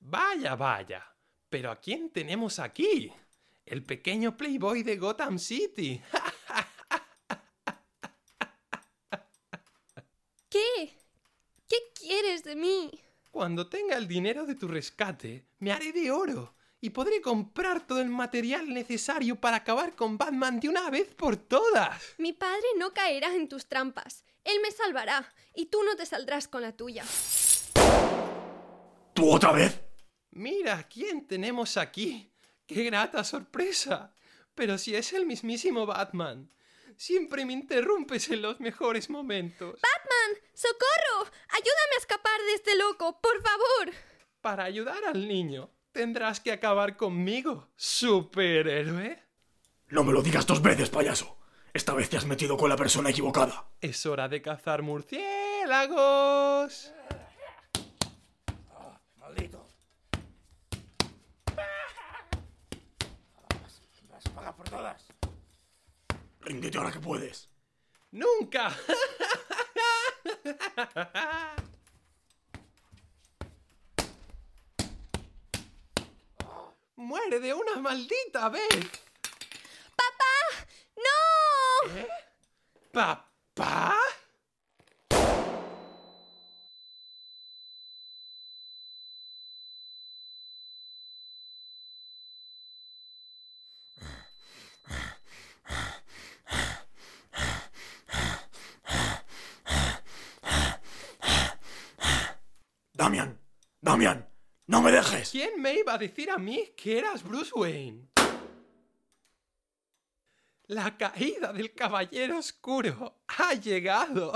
Vaya, vaya. Pero ¿a quién tenemos aquí? El pequeño Playboy de Gotham City. ¿Qué? ¿Qué quieres de mí? Cuando tenga el dinero de tu rescate, me haré de oro y podré comprar todo el material necesario para acabar con Batman de una vez por todas. Mi padre no caerá en tus trampas. Él me salvará y tú no te saldrás con la tuya. ¿Tú otra vez? Mira, ¿quién tenemos aquí? ¡Qué grata sorpresa! Pero si es el mismísimo Batman. Siempre me interrumpes en los mejores momentos. ¡Batman! ¡Socorro! ¡Ayúdame a escapar de este loco, por favor! Para ayudar al niño, tendrás que acabar conmigo, superhéroe. No me lo digas dos veces, payaso. Esta vez te has metido con la persona equivocada. Es hora de cazar murciélagos. maldito. Vas a pagar por todas. Ríndete ahora que puedes. ¡Nunca! ¡Muere de una maldita vez! ¡Papá! ¡No! ¿Eh? ¿Papá? Damian, Damian, no me dejes. ¿Quién me iba a decir a mí que eras Bruce Wayne? La caída del Caballero Oscuro ha llegado.